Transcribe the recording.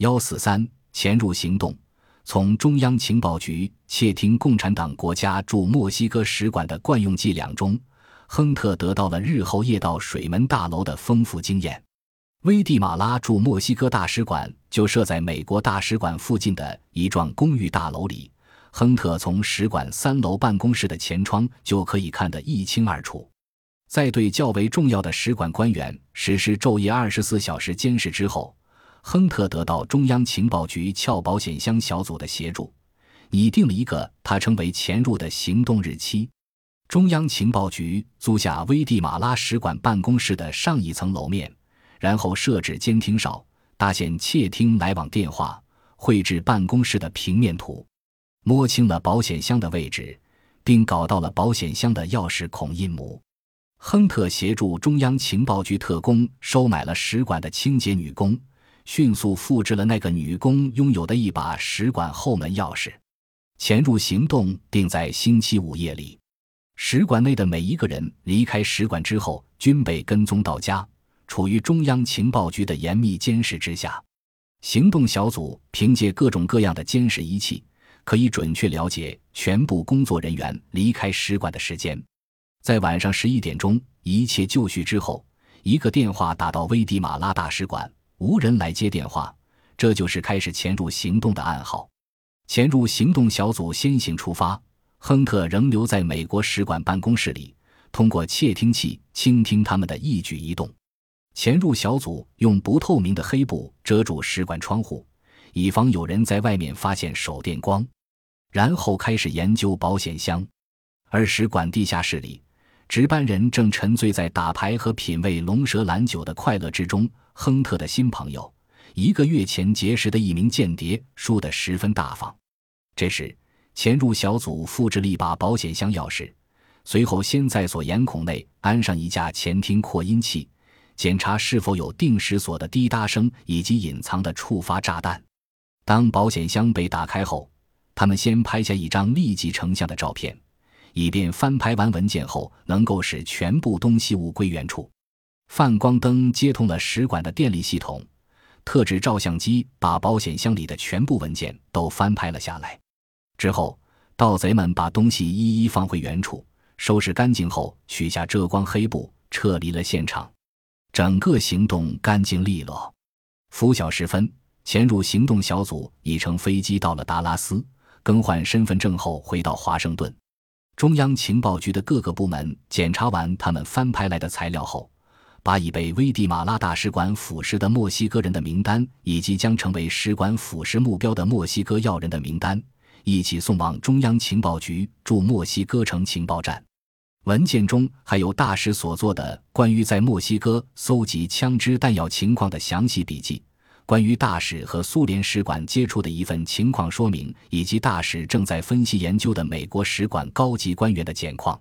幺四三潜入行动，从中央情报局窃听共产党国家驻墨西哥使馆的惯用伎俩中，亨特得到了日后夜盗水门大楼的丰富经验。危地马拉驻墨西哥大使馆就设在美国大使馆附近的一幢公寓大楼里，亨特从使馆三楼办公室的前窗就可以看得一清二楚。在对较为重要的使馆官员实施昼夜二十四小时监视之后。亨特得到中央情报局撬保险箱小组的协助，拟定了一个他称为“潜入”的行动日期。中央情报局租下危地马拉使馆办公室的上一层楼面，然后设置监听哨，搭建窃听来往电话，绘制办公室的平面图，摸清了保险箱的位置，并搞到了保险箱的钥匙孔印模。亨特协助中央情报局特工收买了使馆的清洁女工。迅速复制了那个女工拥有的一把使馆后门钥匙，潜入行动定在星期五夜里。使馆内的每一个人离开使馆之后，均被跟踪到家，处于中央情报局的严密监视之下。行动小组凭借各种各样的监视仪器，可以准确了解全部工作人员离开使馆的时间。在晚上十一点钟，一切就绪之后，一个电话打到危地马拉大使馆。无人来接电话，这就是开始潜入行动的暗号。潜入行动小组先行出发，亨特仍留在美国使馆办公室里，通过窃听器倾听他们的一举一动。潜入小组用不透明的黑布遮住使馆窗户，以防有人在外面发现手电光，然后开始研究保险箱。而使馆地下室里，值班人正沉醉在打牌和品味龙舌兰酒的快乐之中。亨特的新朋友，一个月前结识的一名间谍，输得十分大方。这时，潜入小组复制了一把保险箱钥匙，随后先在锁眼孔内安上一架前厅扩音器，检查是否有定时锁的滴答声以及隐藏的触发炸弹。当保险箱被打开后，他们先拍下一张立即成像的照片，以便翻拍完文件后能够使全部东西物归原处。泛光灯接通了使馆的电力系统，特制照相机把保险箱里的全部文件都翻拍了下来。之后，盗贼们把东西一一放回原处，收拾干净后取下遮光黑布，撤离了现场。整个行动干净利落。拂晓时分，潜入行动小组已乘飞机到了达拉斯，更换身份证后回到华盛顿。中央情报局的各个部门检查完他们翻拍来的材料后。把已被危地马拉大使馆腐蚀的墨西哥人的名单，以及将成为使馆腐蚀目标的墨西哥要人的名单，一起送往中央情报局驻墨西哥城情报站。文件中还有大使所做的关于在墨西哥搜集枪支弹药情况的详细笔记，关于大使和苏联使馆接触的一份情况说明，以及大使正在分析研究的美国使馆高级官员的简况。